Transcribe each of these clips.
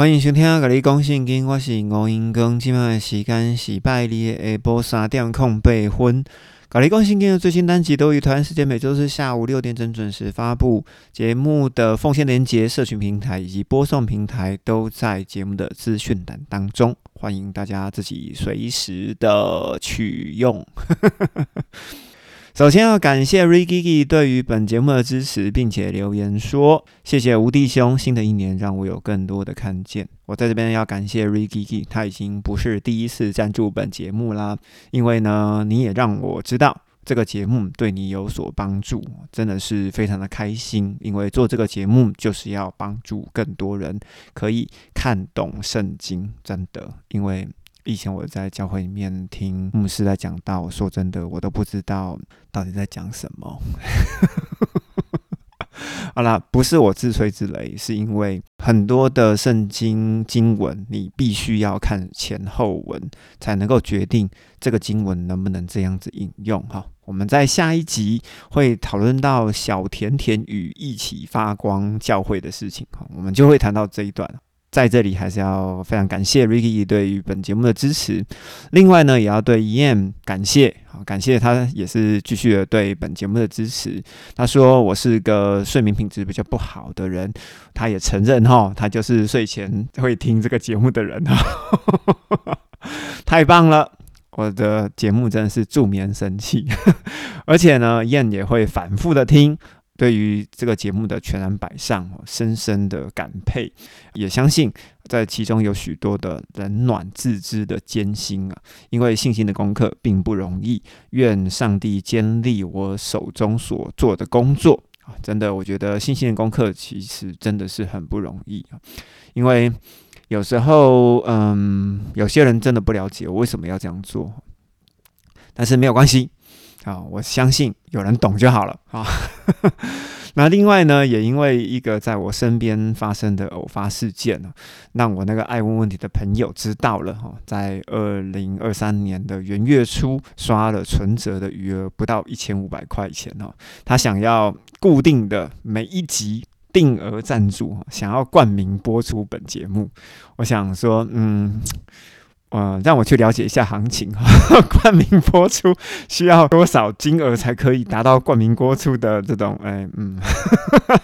欢迎收听《甲你讲圣经》，我是吴英光。今晚的时间是拜二的下晡三点空八分。《甲你讲圣经》的最新单集都于台湾时间每周四下午六点整准时发布。节目的奉献连接、社群平台以及播送平台都在节目的资讯栏当中，欢迎大家自己随时的取用。首先要感谢 Ricky 对于本节目的支持，并且留言说：“谢谢吴弟兄，新的一年让我有更多的看见。”我在这边要感谢 Ricky，他已经不是第一次赞助本节目啦。因为呢，你也让我知道这个节目对你有所帮助，真的是非常的开心。因为做这个节目就是要帮助更多人可以看懂圣经，真的，因为。以前我在教会里面听牧师在讲道，说真的，我都不知道到底在讲什么。好啦，不是我自吹自擂，是因为很多的圣经经文，你必须要看前后文，才能够决定这个经文能不能这样子引用。哈，我们在下一集会讨论到小甜甜与一起发光教会的事情，哈，我们就会谈到这一段。在这里还是要非常感谢 Ricky 对于本节目的支持，另外呢，也要对 Ian 感谢，好感谢他也是继续的对本节目的支持。他说我是个睡眠品质比较不好的人，他也承认哈，他就是睡前会听这个节目的人哈，太棒了，我的节目真的是助眠神器，而且呢，Ian 也会反复的听。对于这个节目的全然摆上，深深的感佩，也相信在其中有许多的冷暖自知的艰辛啊！因为信心的功课并不容易，愿上帝坚立我手中所做的工作啊！真的，我觉得信心的功课其实真的是很不容易啊！因为有时候，嗯，有些人真的不了解我为什么要这样做，但是没有关系。啊，我相信有人懂就好了啊。那另外呢，也因为一个在我身边发生的偶发事件呢，让我那个爱问问题的朋友知道了哈，在二零二三年的元月初刷了存折的余额不到一千五百块钱哦，他想要固定的每一集定额赞助，想要冠名播出本节目。我想说，嗯。嗯，让我去了解一下行情哈。冠名播出需要多少金额才可以达到冠名播出的这种？哎，嗯，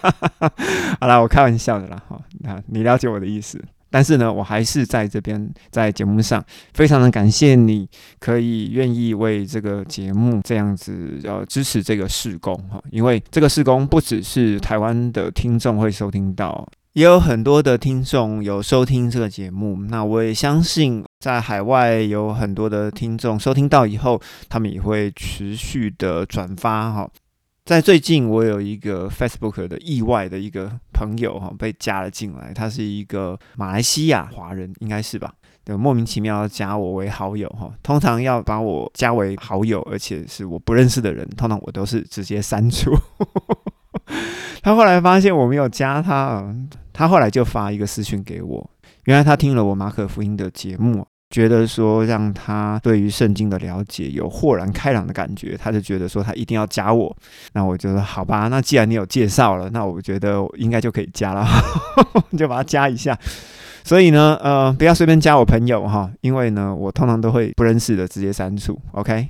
好了，我开玩笑的啦哈。那你了解我的意思？但是呢，我还是在这边在节目上非常的感谢你，可以愿意为这个节目这样子呃支持这个事工哈。因为这个事工不只是台湾的听众会收听到。也有很多的听众有收听这个节目，那我也相信在海外有很多的听众收听到以后，他们也会持续的转发哈。在最近，我有一个 Facebook 的意外的一个朋友哈，被加了进来，他是一个马来西亚华人，应该是吧？就莫名其妙加我为好友哈。通常要把我加为好友，而且是我不认识的人，通常我都是直接删除。他后来发现我没有加他，他后来就发一个私讯给我。原来他听了我马可福音的节目，觉得说让他对于圣经的了解有豁然开朗的感觉，他就觉得说他一定要加我。那我就说好吧，那既然你有介绍了，那我觉得应该就可以加了，就把他加一下。所以呢，呃，不要随便加我朋友哈，因为呢，我通常都会不认识的直接删除。OK，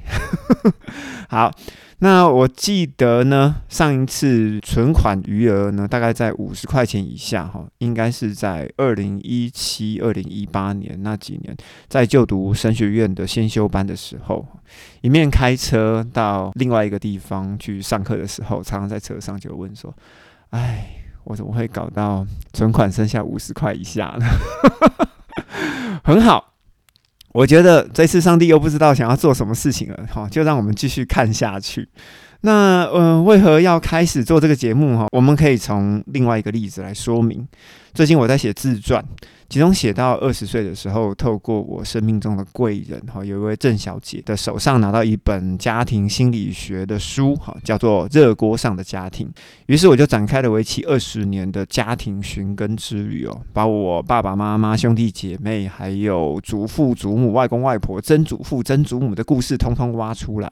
好。那我记得呢，上一次存款余额呢，大概在五十块钱以下哈，应该是在二零一七、二零一八年那几年，在就读神学院的先修班的时候，一面开车到另外一个地方去上课的时候，常常在车上就问说：“哎，我怎么会搞到存款剩下五十块以下呢？” 很好。我觉得这次上帝又不知道想要做什么事情了，好，就让我们继续看下去。那呃，为何要开始做这个节目？哈，我们可以从另外一个例子来说明。最近我在写自传，其中写到二十岁的时候，透过我生命中的贵人，哈，有一位郑小姐的手上拿到一本家庭心理学的书，哈，叫做《热锅上的家庭》。于是我就展开了为期二十年的家庭寻根之旅哦，把我爸爸妈妈、兄弟姐妹，还有祖父祖母、外公外婆、曾祖父曾祖母的故事，通通挖出来。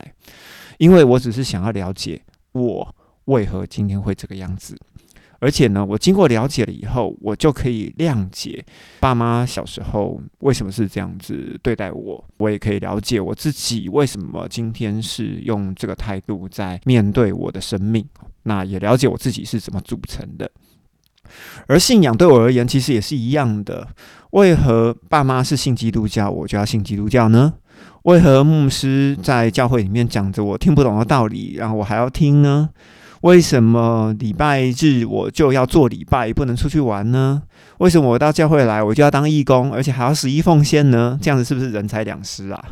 因为我只是想要了解我为何今天会这个样子。而且呢，我经过了解了以后，我就可以谅解爸妈小时候为什么是这样子对待我，我也可以了解我自己为什么今天是用这个态度在面对我的生命。那也了解我自己是怎么组成的。而信仰对我而言，其实也是一样的。为何爸妈是信基督教，我就要信基督教呢？为何牧师在教会里面讲着我听不懂的道理，然后我还要听呢？为什么礼拜日我就要做礼拜，不能出去玩呢？为什么我到教会来，我就要当义工，而且还要十一奉献呢？这样子是不是人财两失啊？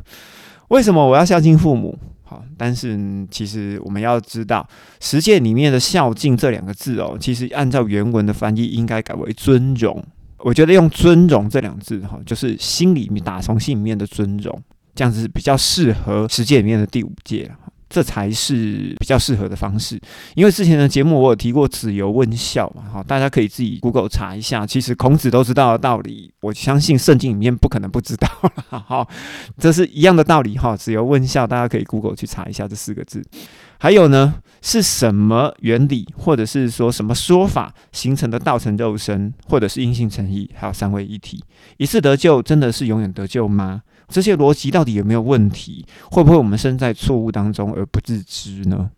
为什么我要孝敬父母？好，但是其实我们要知道，实践里面的“孝敬”这两个字哦，其实按照原文的翻译，应该改为“尊荣”。我觉得用“尊荣”这两字哈，就是心里面打从心里面的尊荣，这样子比较适合实践里面的第五诫。这才是比较适合的方式，因为之前的节目我有提过“子游问孝”嘛，哈，大家可以自己 Google 查一下。其实孔子都知道的道理，我相信圣经里面不可能不知道了，哈，这是一样的道理，哈，“子游问孝”，大家可以 Google 去查一下这四个字。还有呢，是什么原理，或者是说什么说法形成的道成肉身，或者是因信成义，还有三位一体，一次得救真的是永远得救吗？这些逻辑到底有没有问题？会不会我们身在错误当中而不自知呢？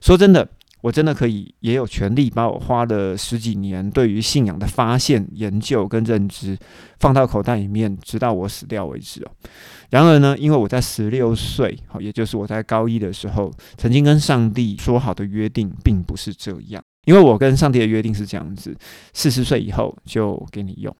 说真的，我真的可以也有权利把我花了十几年对于信仰的发现、研究跟认知放到口袋里面，直到我死掉为止哦。然而呢，因为我在十六岁，好，也就是我在高一的时候，曾经跟上帝说好的约定，并不是这样。因为我跟上帝的约定是这样子：四十岁以后就给你用。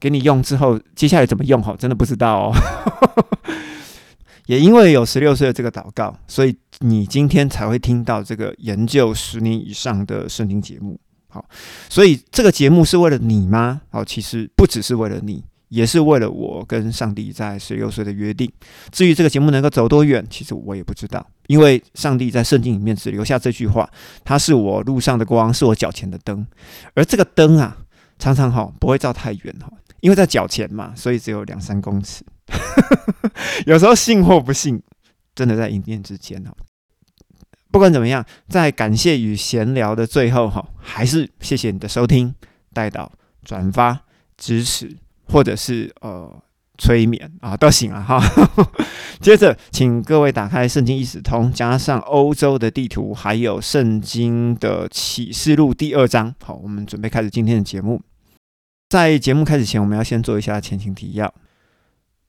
给你用之后，接下来怎么用？哈，真的不知道哦。也因为有十六岁的这个祷告，所以你今天才会听到这个研究十年以上的圣经节目。好，所以这个节目是为了你吗？好，其实不只是为了你，也是为了我跟上帝在十六岁的约定。至于这个节目能够走多远，其实我也不知道，因为上帝在圣经里面只留下这句话：“他是我路上的光，是我脚前的灯。”而这个灯啊，常常哈不会照太远哈。因为在脚前嘛，所以只有两三公尺。有时候信或不信，真的在一念之间哦。不管怎么样，在感谢与闲聊的最后哈，还是谢谢你的收听、带导、转发、支持，或者是呃催眠啊，都行啊哈。接着，请各位打开《圣经一史通》，加上欧洲的地图，还有《圣经的启示录》第二章。好，我们准备开始今天的节目。在节目开始前，我们要先做一下前情提要。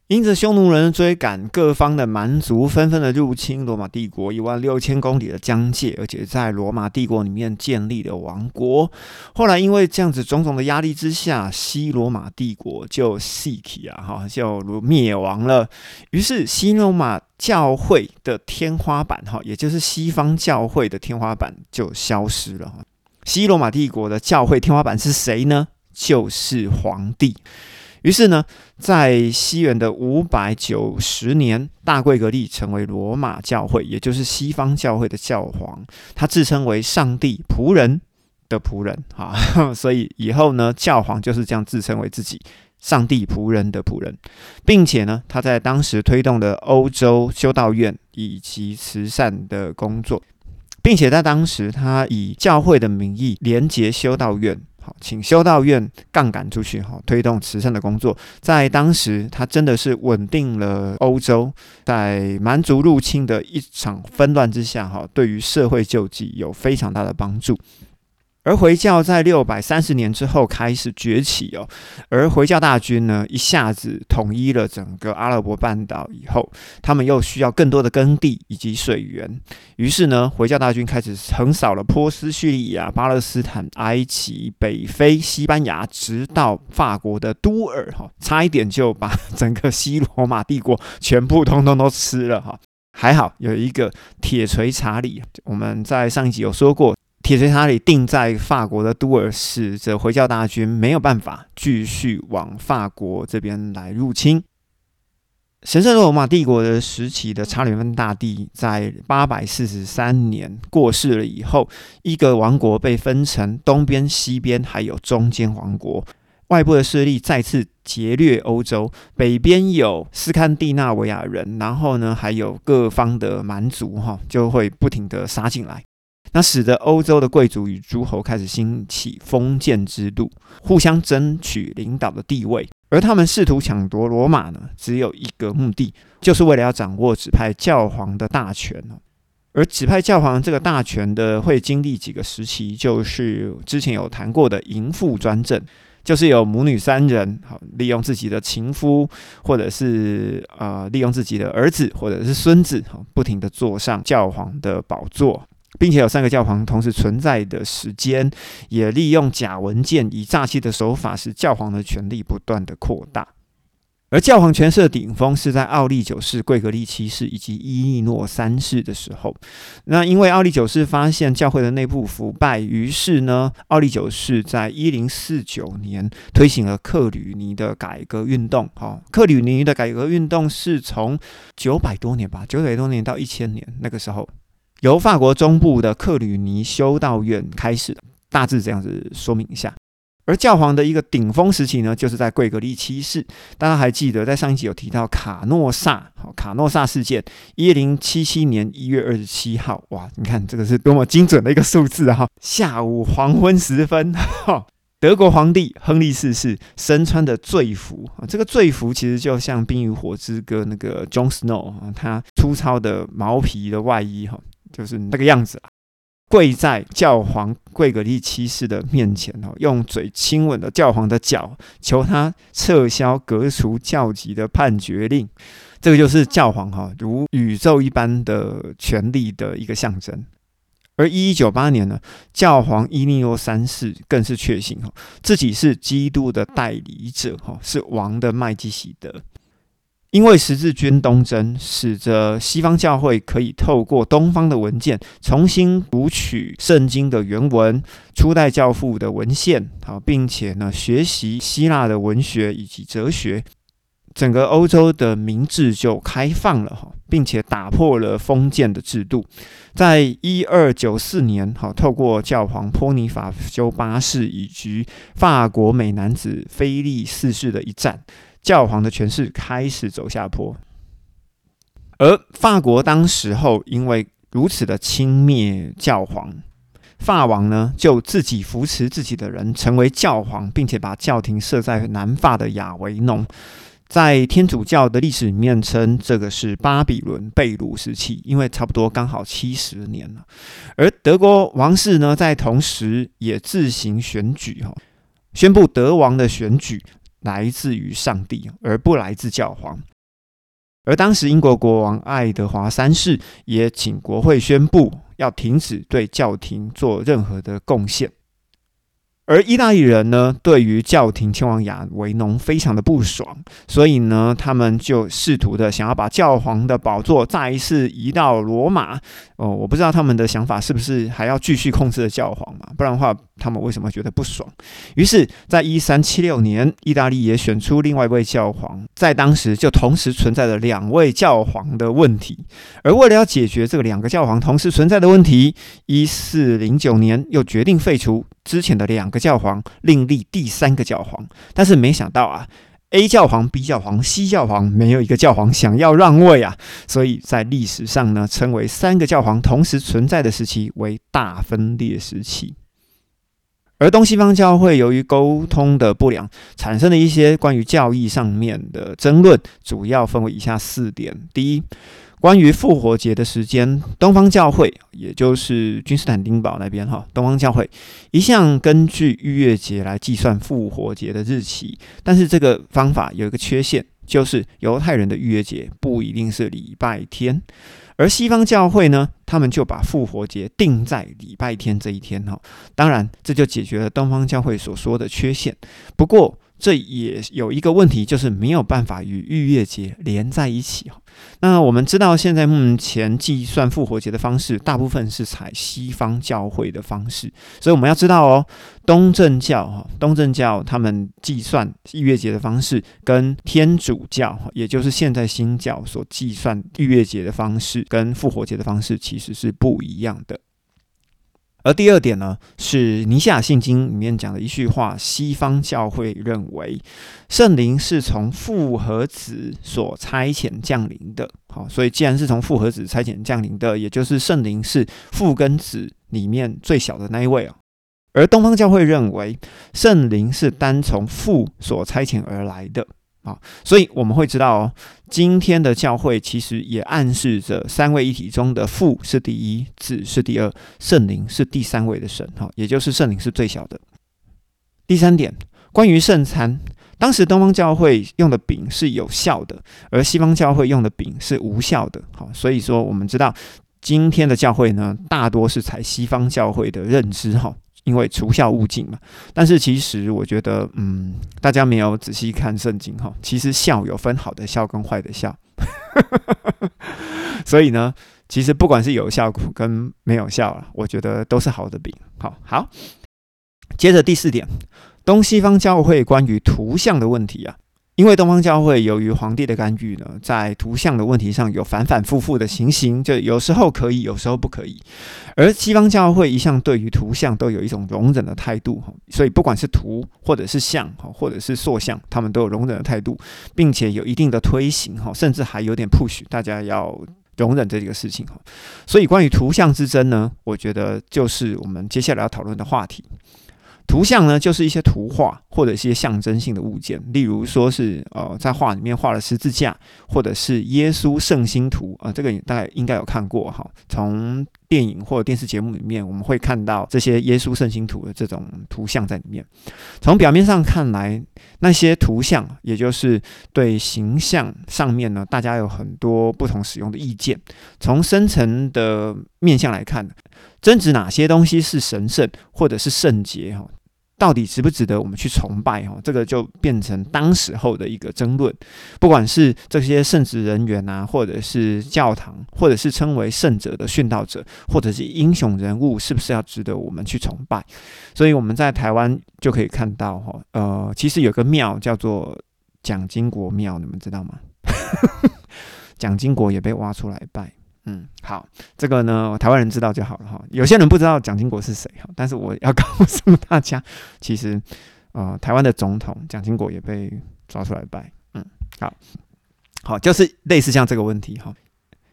因着匈奴人追赶，各方的蛮族纷纷的入侵罗马帝国一万六千公里的疆界，而且在罗马帝国里面建立了王国。后来因为这样子种种的压力之下，西罗马帝国就细体啊，哈，就灭亡了。于是西罗马教会的天花板，哈，也就是西方教会的天花板就消失了。西罗马帝国的教会天花板是谁呢？就是皇帝。于是呢，在西元的五百九十年，大贵格利成为罗马教会，也就是西方教会的教皇。他自称为上帝仆人的仆人啊，所以以后呢，教皇就是这样自称为自己上帝仆人的仆人，并且呢，他在当时推动的欧洲修道院以及慈善的工作，并且在当时他以教会的名义连结修道院。好，请修道院杠杆出去，哈，推动慈善的工作。在当时，他真的是稳定了欧洲，在蛮族入侵的一场纷乱之下，哈，对于社会救济有非常大的帮助。而回教在六百三十年之后开始崛起哦，而回教大军呢一下子统一了整个阿拉伯半岛以后，他们又需要更多的耕地以及水源，于是呢，回教大军开始横扫了波斯、叙利亚、巴勒斯坦、埃及、北非、西班牙，直到法国的都尔哈，差一点就把整个西罗马帝国全部通通都吃了哈，还好有一个铁锤查理，我们在上一集有说过。铁锤查理定在法国的都尔，使这回教大军没有办法继续往法国这边来入侵。神圣罗马帝国的时期的查理曼大帝在八百四十三年过世了以后，一个王国被分成东边、西边，还有中间王国。外部的势力再次劫掠欧洲，北边有斯堪的纳维亚人，然后呢还有各方的蛮族哈，就会不停的杀进来。那使得欧洲的贵族与诸侯开始兴起封建制度，互相争取领导的地位。而他们试图抢夺罗马呢，只有一个目的，就是为了要掌握指派教皇的大权而指派教皇这个大权的，会经历几个时期，就是之前有谈过的淫妇专政，就是有母女三人，好利用自己的情夫，或者是呃利用自己的儿子或者是孙子，好不停的坐上教皇的宝座。并且有三个教皇同时存在的时间，也利用假文件以诈欺的手法，使教皇的权力不断的扩大。而教皇权势的顶峰是在奥利九世、贵格利七世以及伊利诺三世的时候。那因为奥利九世发现教会的内部腐败，于是呢，奥利九世在一零四九年推行了克吕尼的改革运动。好，克吕尼的改革运动是从九百多年吧，九百多年到一千年那个时候。由法国中部的克吕尼修道院开始的，大致这样子说明一下。而教皇的一个顶峰时期呢，就是在贵格利七世。大家还记得，在上一集有提到卡诺萨，卡诺萨事件，一零七七年一月二十七号，哇，你看这个是多么精准的一个数字哈！下午黄昏时分，哈，德国皇帝亨利四世身穿的罪服啊，这个罪服其实就像《冰与火之歌》那个 Jon Snow 啊，他粗糙的毛皮的外衣哈。就是那个样子，跪在教皇贵格利七世的面前哦，用嘴亲吻了教皇的脚，求他撤销革除教籍的判决令。这个就是教皇哈如宇宙一般的权力的一个象征。而一一九八年呢，教皇伊利诺三世更是确信哈自己是基督的代理者哈，是王的麦基喜德。因为十字军东征，使得西方教会可以透过东方的文件重新读取圣经的原文、初代教父的文献，好，并且呢，学习希腊的文学以及哲学，整个欧洲的民智就开放了哈，并且打破了封建的制度。在一二九四年，好，透过教皇波尼法修八世以及法国美男子菲利四世的一战。教皇的权势开始走下坡，而法国当时候因为如此的轻蔑教皇，法王呢就自己扶持自己的人成为教皇，并且把教廷设在南法的亚维农，在天主教的历史里面称这个是巴比伦被掳时期，因为差不多刚好七十年了。而德国王室呢在同时也自行选举哈，宣布德王的选举。来自于上帝，而不来自教皇。而当时英国国王爱德华三世也请国会宣布，要停止对教廷做任何的贡献。而意大利人呢，对于教廷迁往亚维农非常的不爽，所以呢，他们就试图的想要把教皇的宝座再一次移到罗马。哦，我不知道他们的想法是不是还要继续控制教皇嘛？不然的话，他们为什么觉得不爽？于是，在一三七六年，意大利也选出另外一位教皇，在当时就同时存在着两位教皇的问题。而为了要解决这个两个教皇同时存在的问题，一四零九年又决定废除。之前的两个教皇另立第三个教皇，但是没想到啊，A 教皇、B 教皇、C 教皇没有一个教皇想要让位啊，所以在历史上呢，称为三个教皇同时存在的时期为大分裂时期。而东西方教会由于沟通的不良，产生了一些关于教义上面的争论，主要分为以下四点：第一。关于复活节的时间，东方教会，也就是君士坦丁堡那边哈，东方教会一向根据逾越节来计算复活节的日期，但是这个方法有一个缺陷，就是犹太人的逾越节不一定是礼拜天，而西方教会呢，他们就把复活节定在礼拜天这一天哈，当然这就解决了东方教会所说的缺陷，不过。这也有一个问题，就是没有办法与逾越节连在一起那我们知道，现在目前计算复活节的方式，大部分是采西方教会的方式，所以我们要知道哦，东正教哈，东正教他们计算逾越节的方式，跟天主教也就是现在新教所计算逾越节的方式，跟复活节的方式其实是不一样的。而第二点呢，是尼西亚信经里面讲的一句话：西方教会认为圣灵是从复合子所差遣降临的。好，所以既然是从复合子差遣降临的，也就是圣灵是父跟子里面最小的那一位哦。而东方教会认为圣灵是单从父所差遣而来的啊，所以我们会知道哦，今天的教会其实也暗示着三位一体中的父是第一，子是第二，圣灵是第三位的神哈，也就是圣灵是最小的。第三点，关于圣餐，当时东方教会用的饼是有效的，而西方教会用的饼是无效的。好，所以说我们知道今天的教会呢，大多是采西方教会的认知哈。因为除孝勿敬嘛，但是其实我觉得，嗯，大家没有仔细看圣经哈，其实孝有分好的孝跟坏的孝，所以呢，其实不管是有效跟没有效了，我觉得都是好的饼。好好，接着第四点，东西方教会关于图像的问题啊。因为东方教会由于皇帝的干预呢，在图像的问题上有反反复复的情形，就有时候可以，有时候不可以。而西方教会一向对于图像都有一种容忍的态度，所以不管是图或者是像，或者是塑像，他们都有容忍的态度，并且有一定的推行哈，甚至还有点 push 大家要容忍这个事情哈。所以关于图像之争呢，我觉得就是我们接下来要讨论的话题。图像呢，就是一些图画或者一些象征性的物件，例如说是呃，在画里面画了十字架，或者是耶稣圣心图啊，这个你大概应该有看过哈。从电影或者电视节目里面，我们会看到这些耶稣圣心图的这种图像在里面。从表面上看来，那些图像，也就是对形象上面呢，大家有很多不同使用的意见。从深层的面向来看，争执哪些东西是神圣或者是圣洁哈。到底值不值得我们去崇拜？哈，这个就变成当时候的一个争论。不管是这些圣职人员啊，或者是教堂，或者是称为圣者的殉道者，或者是英雄人物，是不是要值得我们去崇拜？所以我们在台湾就可以看到，哈，呃，其实有个庙叫做蒋经国庙，你们知道吗？蒋经国也被挖出来拜。嗯，好，这个呢，台湾人知道就好了哈。有些人不知道蒋经国是谁哈，但是我要告诉大家，其实，呃，台湾的总统蒋经国也被抓出来拜。嗯，好，好，就是类似像这个问题哈。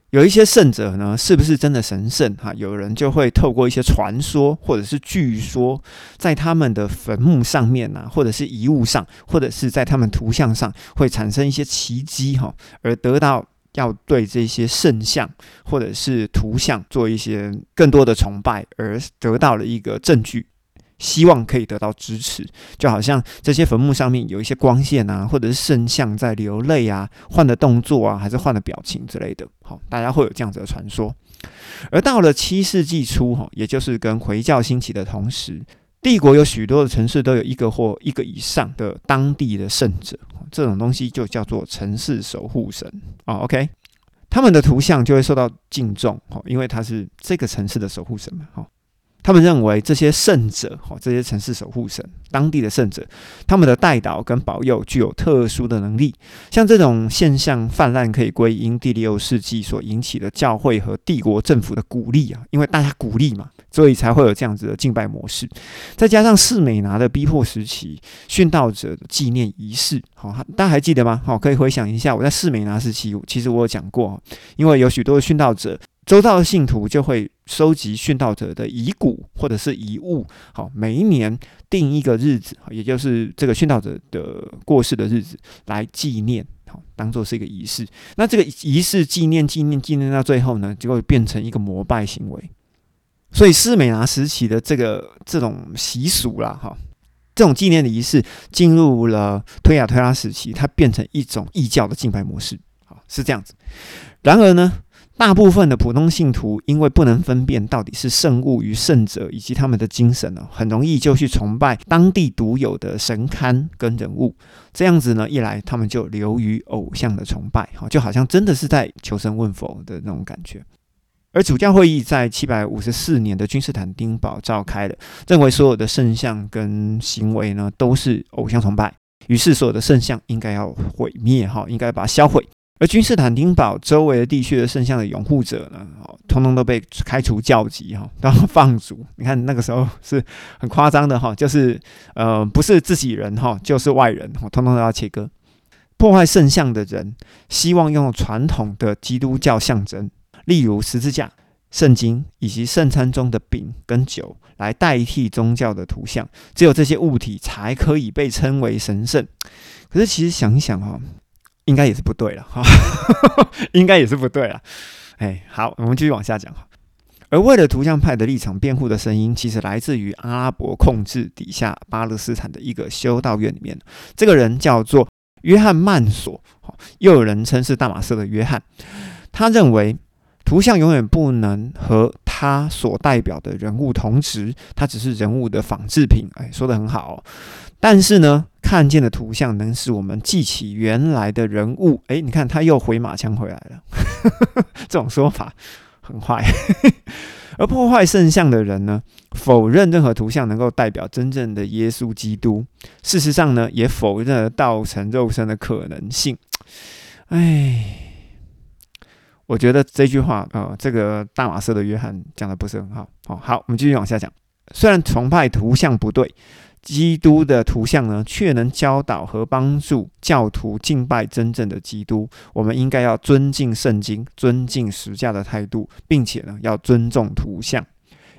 有一些圣者呢，是不是真的神圣哈？有人就会透过一些传说或者是据说，在他们的坟墓上面呐，或者是遗物上，或者是在他们图像上，会产生一些奇迹哈，而得到。要对这些圣像或者是图像做一些更多的崇拜，而得到了一个证据，希望可以得到支持。就好像这些坟墓上面有一些光线啊，或者是圣像在流泪啊，换的动作啊，还是换的表情之类的。好，大家会有这样子的传说。而到了七世纪初，哈，也就是跟回教兴起的同时。帝国有许多的城市都有一个或一个以上的当地的圣者，这种东西就叫做城市守护神啊。OK，他们的图像就会受到敬重，哦，因为他是这个城市的守护神嘛，哈。他们认为这些圣者，哦，这些城市守护神、当地的圣者，他们的带导跟保佑具有特殊的能力。像这种现象泛滥，可以归因第六世纪所引起的教会和帝国政府的鼓励啊，因为大家鼓励嘛，所以才会有这样子的敬拜模式。再加上士美拿的逼迫时期，殉道者的纪念仪式，好，大家还记得吗？好，可以回想一下，我在士美拿时期，其实我有讲过，因为有许多的殉道者。周遭的信徒就会收集殉道者的遗骨或者是遗物，好，每一年定一个日子，也就是这个殉道者的过世的日子来纪念，好，当做是一个仪式。那这个仪式纪念、纪念、纪念到最后呢，就会变成一个膜拜行为。所以斯美拿时期的这个这种习俗啦，哈，这种纪念的仪式进入了推亚推拉时期，它变成一种异教的敬拜模式，好，是这样子。然而呢？大部分的普通信徒因为不能分辨到底是圣物与圣者以及他们的精神呢，很容易就去崇拜当地独有的神龛跟人物。这样子呢，一来他们就流于偶像的崇拜，哈，就好像真的是在求神问佛的那种感觉。而主教会议在七百五十四年的君士坦丁堡召开的，认为所有的圣像跟行为呢都是偶像崇拜，于是所有的圣像应该要毁灭，哈，应该把它销毁。而君士坦丁堡周围的地区的圣像的拥护者呢，哦，通通都被开除教籍哈，然后放逐。你看那个时候是很夸张的哈，就是呃，不是自己人哈，就是外人，通通都要切割。破坏圣像的人，希望用传统的基督教象征，例如十字架，圣经以及圣餐中的饼跟酒来代替宗教的图像，只有这些物体才可以被称为神圣。可是其实想一想哈，应该也是不对了哈，应该也是不对了。哎，好，我们继续往下讲哈。而为了图像派的立场辩护的声音，其实来自于阿拉伯控制底下巴勒斯坦的一个修道院里面。这个人叫做约翰曼索，又有人称是大马色的约翰。他认为图像永远不能和他所代表的人物同时，他只是人物的仿制品。哎，说的很好。但是呢，看见的图像能使我们记起原来的人物。哎，你看他又回马枪回来了，这种说法。很坏，而破坏圣像的人呢，否认任何图像能够代表真正的耶稣基督。事实上呢，也否认了道成肉身的可能性。哎，我觉得这句话呃，这个大马士的约翰讲的不是很好。好，好，我们继续往下讲。虽然崇拜图像不对。基督的图像呢，却能教导和帮助教徒敬拜真正的基督。我们应该要尊敬圣经，尊敬实价的态度，并且呢，要尊重图像。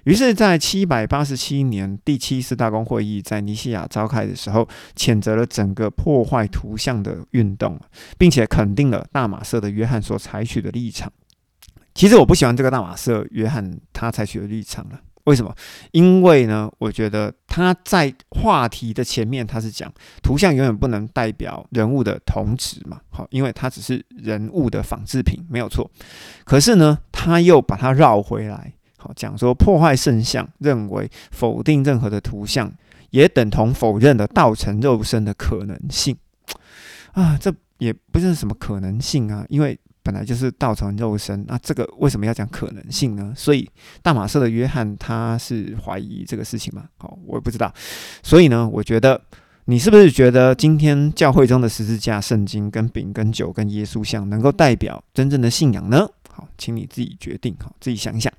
于是，在七百八十七年第七次大公会议在尼西亚召开的时候，谴责了整个破坏图像的运动，并且肯定了大马色的约翰所采取的立场。其实，我不喜欢这个大马色约翰他采取的立场了。为什么？因为呢，我觉得他在话题的前面，他是讲图像永远不能代表人物的同质嘛，好，因为它只是人物的仿制品，没有错。可是呢，他又把它绕回来，好讲说破坏圣像，认为否定任何的图像，也等同否认了道成肉身的可能性啊，这也不是什么可能性啊，因为。本来就是道成肉身，那这个为什么要讲可能性呢？所以大马色的约翰他是怀疑这个事情嘛？好，我也不知道。所以呢，我觉得你是不是觉得今天教会中的十字架、圣经、跟饼、跟酒、跟耶稣像能够代表真正的信仰呢？好，请你自己决定，好，自己想一想。